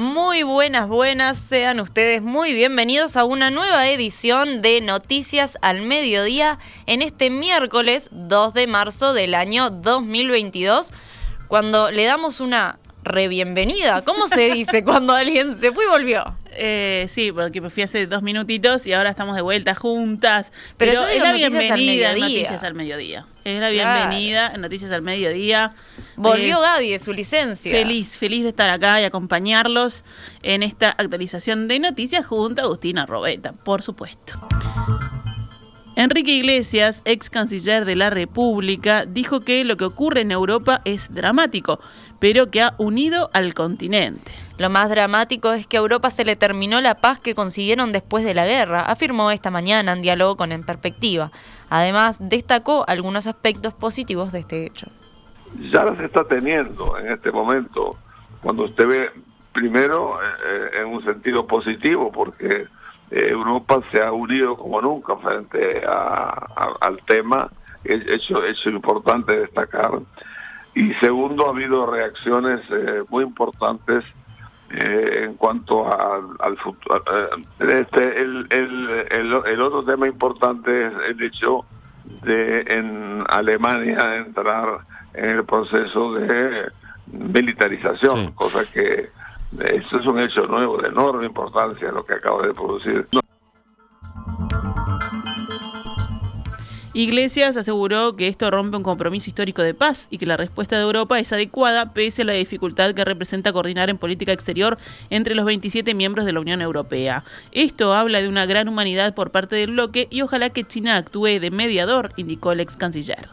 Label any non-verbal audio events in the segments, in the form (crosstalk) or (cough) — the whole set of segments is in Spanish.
Muy buenas, buenas, sean ustedes muy bienvenidos a una nueva edición de Noticias al Mediodía en este miércoles 2 de marzo del año 2022, cuando le damos una re-bienvenida. ¿Cómo se dice cuando alguien se fue y volvió? Eh, sí, porque me fui hace dos minutitos y ahora estamos de vuelta juntas. Pero Pero, yo es la bienvenida en. Noticias al Mediodía. Es la bienvenida en Noticias al Mediodía. Volvió Eh, Gaby de su licencia. Feliz, feliz de estar acá y acompañarlos en esta actualización de noticias junto a Agustina Robeta, por supuesto. Enrique Iglesias, ex canciller de la República, dijo que lo que ocurre en Europa es dramático, pero que ha unido al continente. Lo más dramático es que a Europa se le terminó la paz que consiguieron después de la guerra, afirmó esta mañana en diálogo con En Perspectiva. Además, destacó algunos aspectos positivos de este hecho. ya las está teniendo en este momento. Cuando usted ve, primero, eh, en un sentido positivo, porque eh, Europa se ha unido como nunca frente al tema, es hecho, hecho importante destacar. Y segundo, ha habido reacciones eh, muy importantes eh, en cuanto a- al futuro. este, el, el, el, el otro tema importante es el hecho de en Alemania entrar en el proceso de militarización, Sí. cosa que eso es un hecho nuevo de enorme importancia lo que acaba de producir. Iglesias aseguró que esto rompe un compromiso histórico de paz y que la respuesta de Europa es adecuada pese a la dificultad que representa coordinar en política exterior entre los 27 miembros de la Unión Europea. Esto habla de una gran humanidad por parte del bloque y ojalá que China actúe de mediador, indicó el ex canciller.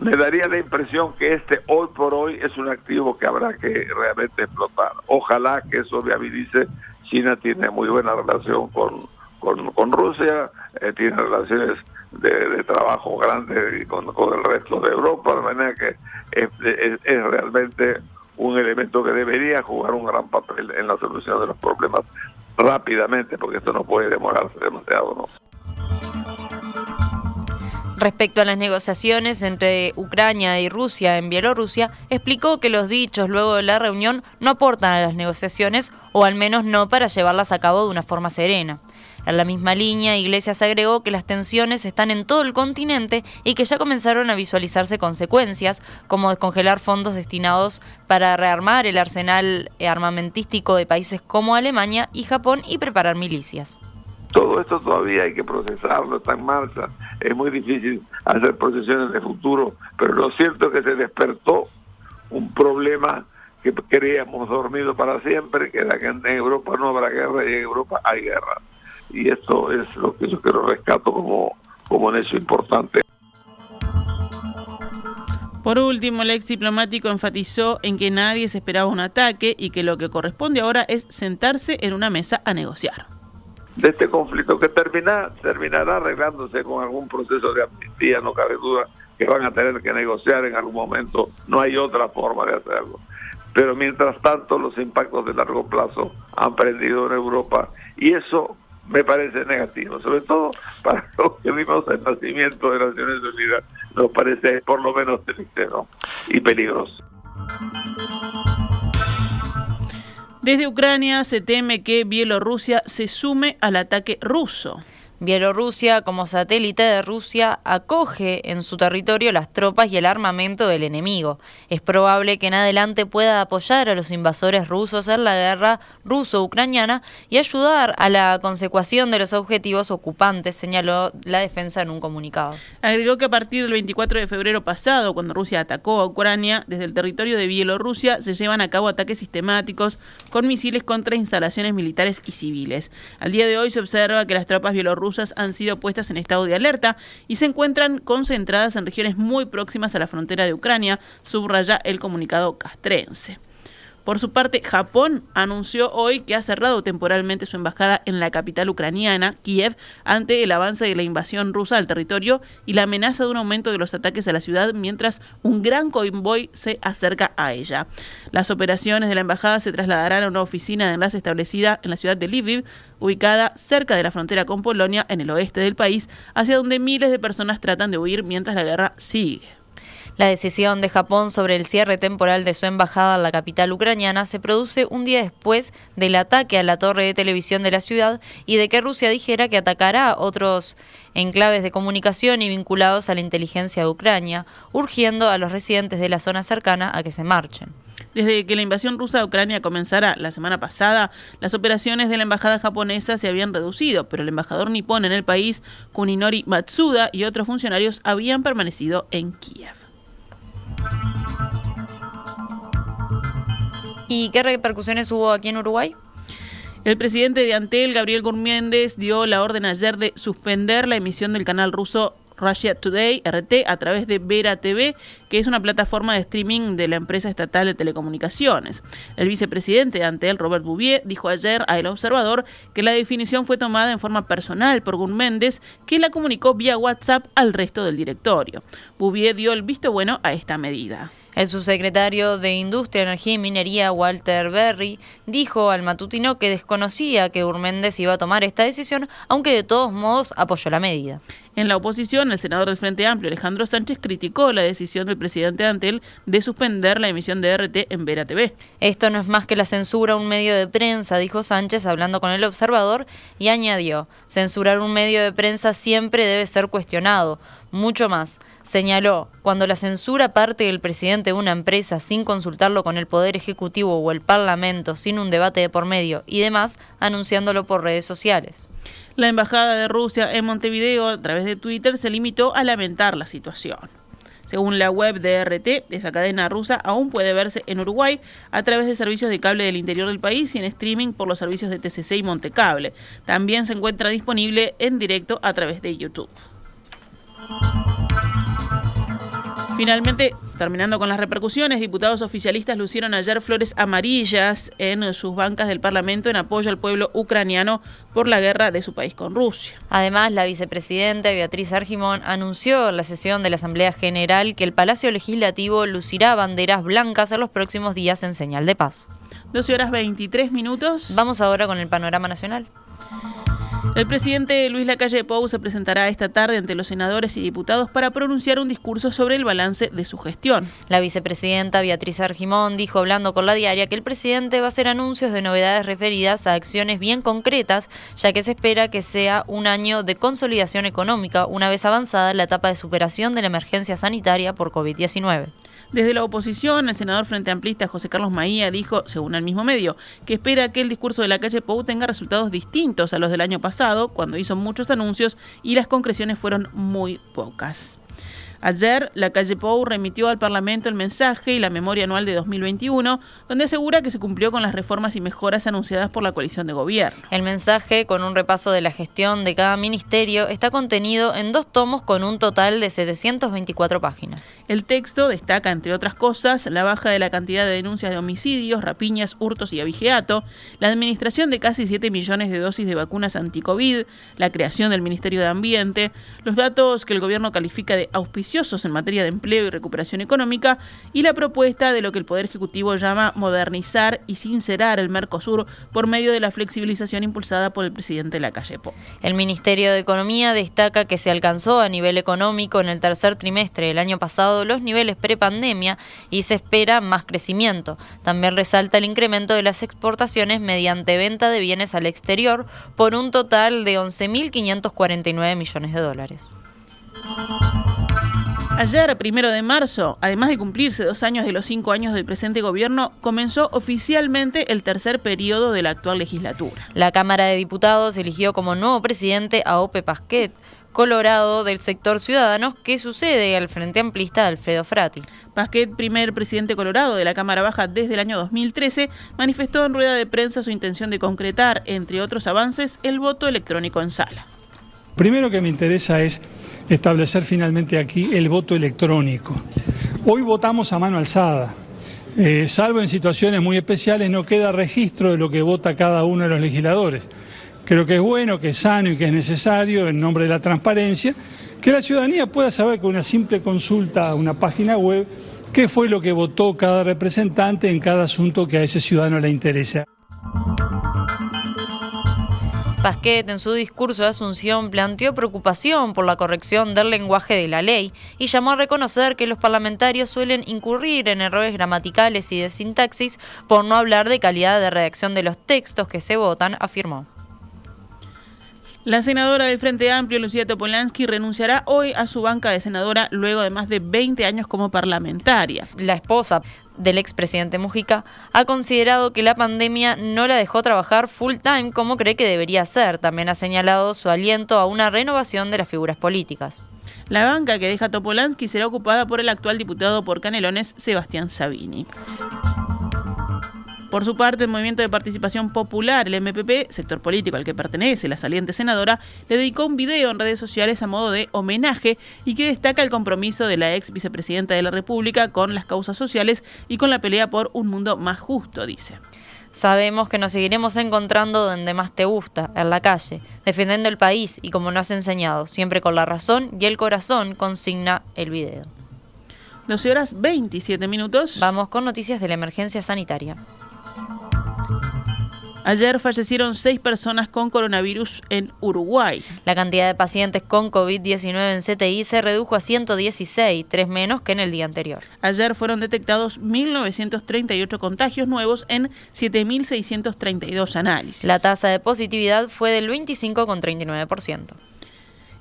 Me daría la impresión que este hoy por hoy es un activo que habrá que realmente explotar. Ojalá que eso viabilice. China tiene muy buena relación con, con, Rusia, eh, tiene relaciones de, de trabajo grandes con, con el resto de Europa, de manera que es, es- es realmente un elemento que debería jugar un gran papel en la solución de los problemas rápidamente, porque esto no puede demorarse demasiado, ¿no? Respecto a las negociaciones entre Ucrania y Rusia en Bielorrusia, explicó que los dichos luego de la reunión no aportan a las negociaciones o al menos no para llevarlas a cabo de una forma serena. En la misma línea, Iglesias agregó que las tensiones están en todo el continente y que ya comenzaron a visualizarse consecuencias, como descongelar fondos destinados para rearmar el arsenal armamentístico de países como Alemania y Japón y preparar milicias. Todo esto todavía hay que procesarlo, está en marcha. Es muy difícil hacer procesiones de futuro, pero lo cierto es que se despertó un problema que creíamos dormido para siempre, que en Europa no habrá guerra y en Europa hay guerra. Y esto es lo que yo quiero rescato como, como importante. Por último, el ex diplomático enfatizó en que nadie se esperaba un ataque y que lo que corresponde ahora es sentarse en una mesa a negociar. De este conflicto que termina, terminará arreglándose con algún proceso de amnistía, no cabe duda que van a tener que negociar en algún momento, no hay otra forma de hacerlo. Pero mientras tanto los impactos de largo plazo han prendido en Europa y eso me parece negativo, sobre todo para (laughs) los que vimos el nacimiento de Naciones Unidas, nos parece por lo menos triste ¿no? y peligroso. Desde Ucrania se teme que Bielorrusia se sume al ataque ruso. Bielorrusia, como satélite de Rusia, acoge en su territorio las tropas y el armamento del enemigo. Es probable que en adelante pueda apoyar a los invasores rusos en la guerra ruso-ucraniana y ayudar a la consecución de los objetivos ocupantes, señaló la defensa en un comunicado. Agregó que a partir del 24 de febrero pasado, cuando Rusia atacó a Ucrania, desde el territorio de Bielorrusia se llevan a cabo ataques sistemáticos con misiles contra instalaciones militares y civiles. Al día de hoy se observa que las tropas bielorrusas han sido puestas en estado de alerta y se encuentran concentradas en regiones muy próximas a la frontera de Ucrania, subraya el comunicado castrense. Por su parte, Japón anunció hoy que ha cerrado temporalmente su embajada en la capital ucraniana, Kiev, ante el avance de la invasión rusa al territorio y la amenaza de un aumento de los ataques a la ciudad mientras un gran convoy se acerca a ella. Las operaciones de la embajada se trasladarán a una oficina de enlace establecida en la ciudad de Lviv, ubicada cerca de la frontera con Polonia, en el oeste del país, hacia donde miles de personas tratan de huir mientras la guerra sigue. La decisión de Japón sobre el cierre temporal de su embajada en la capital ucraniana se produce un día después del ataque a la torre de televisión de la ciudad y de que Rusia dijera que atacará otros enclaves de comunicación y vinculados a la inteligencia de Ucrania, urgiendo a los residentes de la zona cercana a que se marchen. Desde que la invasión rusa de Ucrania comenzara la semana pasada, las operaciones de la embajada japonesa se habían reducido, pero el embajador nipón en el país, Kuninori Matsuda, y otros funcionarios habían permanecido en Kiev. ¿Y qué repercusiones hubo aquí en Uruguay? El presidente de Antel, Gabriel Gurméndez, dio la orden ayer de suspender la emisión del canal ruso Russia Today, RT, a través de Vera TV, que es una plataforma de streaming de la empresa estatal de telecomunicaciones. El vicepresidente de Antel, Robert Bouvier, dijo ayer a El Observador que la definición fue tomada en forma personal por Gurméndez, que la comunicó vía WhatsApp al resto del directorio. Bouvier dio el visto bueno a esta medida. El subsecretario de Industria, Energía y Minería, Walter Berry, dijo al matutino que desconocía que Urméndez iba a tomar esta decisión, aunque de todos modos apoyó la medida. En la oposición, el senador del Frente Amplio, Alejandro Sánchez, criticó la decisión del presidente Antel de suspender la emisión de RT en Vera TV. Esto no es más que la censura a un medio de prensa, dijo Sánchez hablando con el observador, y añadió, censurar un medio de prensa siempre debe ser cuestionado. Mucho más. Señaló, cuando la censura parte del presidente de una empresa sin consultarlo con el Poder Ejecutivo o el Parlamento, sin un debate de por medio y demás, anunciándolo por redes sociales. La Embajada de Rusia en Montevideo, a través de Twitter, se limitó a lamentar la situación. Según la web de RT, esa cadena rusa aún puede verse en Uruguay a través de servicios de cable del interior del país y en streaming por los servicios de TCC y Montecable. También se encuentra disponible en directo a través de YouTube. Finalmente, terminando con las repercusiones, diputados oficialistas lucieron ayer flores amarillas en sus bancas del Parlamento en apoyo al pueblo ucraniano por la guerra de su país con Rusia. Además, la vicepresidenta Beatriz Argimón anunció en la sesión de la Asamblea General que el Palacio Legislativo lucirá banderas blancas en los próximos días en señal de paz. 12 horas 23 minutos. Vamos ahora con el panorama nacional. El presidente Luis Lacalle Pou se presentará esta tarde ante los senadores y diputados para pronunciar un discurso sobre el balance de su gestión. La vicepresidenta Beatriz Argimón dijo hablando con la diaria que el presidente va a hacer anuncios de novedades referidas a acciones bien concretas, ya que se espera que sea un año de consolidación económica una vez avanzada la etapa de superación de la emergencia sanitaria por COVID-19. Desde la oposición, el senador frente amplista José Carlos Maía dijo, según el mismo medio, que espera que el discurso de la calle Pou tenga resultados distintos a los del año pasado, cuando hizo muchos anuncios y las concreciones fueron muy pocas. Ayer, la calle Pou remitió al Parlamento el mensaje y la memoria anual de 2021, donde asegura que se cumplió con las reformas y mejoras anunciadas por la coalición de gobierno. El mensaje, con un repaso de la gestión de cada ministerio, está contenido en dos tomos con un total de 724 páginas. El texto destaca, entre otras cosas, la baja de la cantidad de denuncias de homicidios, rapiñas, hurtos y abigeato, la administración de casi 7 millones de dosis de vacunas anti-COVID, la creación del Ministerio de Ambiente, los datos que el gobierno califica de en materia de empleo y recuperación económica y la propuesta de lo que el Poder Ejecutivo llama modernizar y sincerar el Mercosur por medio de la flexibilización impulsada por el presidente Lacalle El Ministerio de Economía destaca que se alcanzó a nivel económico en el tercer trimestre del año pasado los niveles prepandemia y se espera más crecimiento. También resalta el incremento de las exportaciones mediante venta de bienes al exterior por un total de 11.549 millones de dólares. Ayer, primero de marzo, además de cumplirse dos años de los cinco años del presente gobierno, comenzó oficialmente el tercer periodo de la actual legislatura. La Cámara de Diputados eligió como nuevo presidente a Ope Pasquet, colorado del sector Ciudadanos, que sucede al Frente Amplista de Alfredo Frati. Pasquet, primer presidente colorado de la Cámara Baja desde el año 2013, manifestó en rueda de prensa su intención de concretar, entre otros avances, el voto electrónico en sala. Primero que me interesa es establecer finalmente aquí el voto electrónico. Hoy votamos a mano alzada. Eh, salvo en situaciones muy especiales, no queda registro de lo que vota cada uno de los legisladores. Creo que es bueno, que es sano y que es necesario, en nombre de la transparencia, que la ciudadanía pueda saber con una simple consulta a una página web qué fue lo que votó cada representante en cada asunto que a ese ciudadano le interesa. Pasquet, en su discurso de Asunción, planteó preocupación por la corrección del lenguaje de la ley y llamó a reconocer que los parlamentarios suelen incurrir en errores gramaticales y de sintaxis por no hablar de calidad de redacción de los textos que se votan, afirmó. La senadora del Frente Amplio, Lucía Topolansky, renunciará hoy a su banca de senadora luego de más de 20 años como parlamentaria. La esposa del expresidente Mujica ha considerado que la pandemia no la dejó trabajar full time como cree que debería ser. También ha señalado su aliento a una renovación de las figuras políticas. La banca que deja Topolansky será ocupada por el actual diputado por Canelones, Sebastián Sabini. Por su parte, el Movimiento de Participación Popular, el MPP, sector político al que pertenece la saliente senadora, le dedicó un video en redes sociales a modo de homenaje y que destaca el compromiso de la ex vicepresidenta de la República con las causas sociales y con la pelea por un mundo más justo, dice. Sabemos que nos seguiremos encontrando donde más te gusta, en la calle, defendiendo el país y como nos has enseñado, siempre con la razón y el corazón, consigna el video. 12 horas 27 minutos. Vamos con noticias de la emergencia sanitaria. Ayer fallecieron seis personas con coronavirus en Uruguay. La cantidad de pacientes con COVID-19 en CTI se redujo a 116, tres menos que en el día anterior. Ayer fueron detectados 1.938 contagios nuevos en 7.632 análisis. La tasa de positividad fue del 25,39%.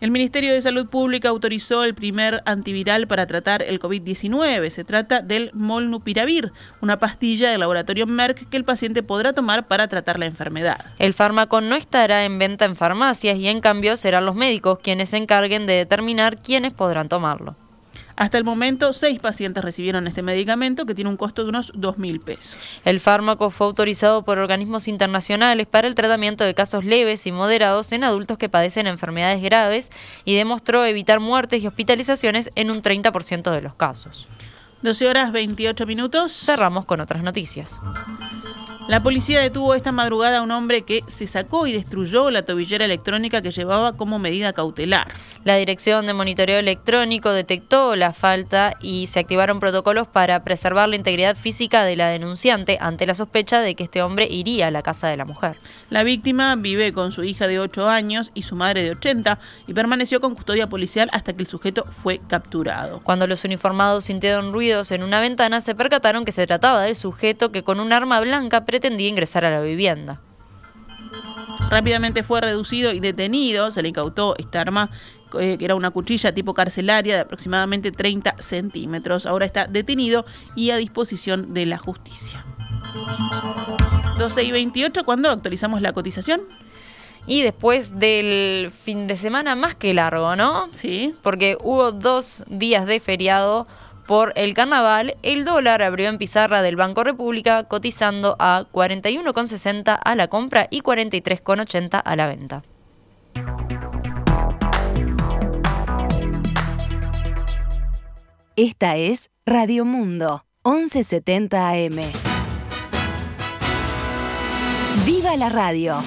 El Ministerio de Salud Pública autorizó el primer antiviral para tratar el COVID-19. Se trata del Molnupiravir, una pastilla del laboratorio Merck que el paciente podrá tomar para tratar la enfermedad. El fármaco no estará en venta en farmacias y en cambio serán los médicos quienes se encarguen de determinar quiénes podrán tomarlo. Hasta el momento, seis pacientes recibieron este medicamento que tiene un costo de unos 2 mil pesos. El fármaco fue autorizado por organismos internacionales para el tratamiento de casos leves y moderados en adultos que padecen enfermedades graves y demostró evitar muertes y hospitalizaciones en un 30% de los casos. 12 horas 28 minutos. Cerramos con otras noticias. La policía detuvo esta madrugada a un hombre que se sacó y destruyó la tobillera electrónica que llevaba como medida cautelar. La Dirección de Monitoreo Electrónico detectó la falta y se activaron protocolos para preservar la integridad física de la denunciante ante la sospecha de que este hombre iría a la casa de la mujer. La víctima vive con su hija de 8 años y su madre de 80 y permaneció con custodia policial hasta que el sujeto fue capturado. Cuando los uniformados sintieron ruidos en una ventana, se percataron que se trataba del sujeto que con un arma blanca pretendía ingresar a la vivienda. Rápidamente fue reducido y detenido, se le incautó esta arma eh, que era una cuchilla tipo carcelaria de aproximadamente 30 centímetros. Ahora está detenido y a disposición de la justicia. 12 y 28, ¿cuándo actualizamos la cotización? Y después del fin de semana más que largo, ¿no? Sí. Porque hubo dos días de feriado por el carnaval, el dólar abrió en pizarra del Banco República cotizando a 41,60 a la compra y 43,80 a la venta. Esta es Radio Mundo, 1170 AM. ¡Viva la radio!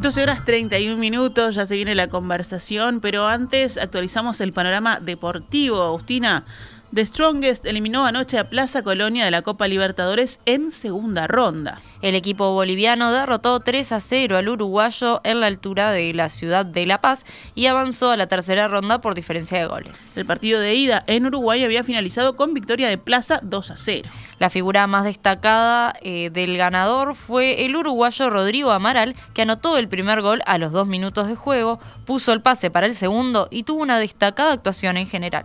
12 horas 31 minutos, ya se viene la conversación, pero antes actualizamos el panorama deportivo. Agustina, The Strongest eliminó anoche a Plaza Colonia de la Copa Libertadores en segunda ronda. El equipo boliviano derrotó 3 a 0 al uruguayo en la altura de la ciudad de La Paz y avanzó a la tercera ronda por diferencia de goles. El partido de ida en Uruguay había finalizado con victoria de Plaza 2 a 0. La figura más destacada eh, del ganador fue el uruguayo Rodrigo Amaral, que anotó el primer gol a los dos minutos de juego, puso el pase para el segundo y tuvo una destacada actuación en general.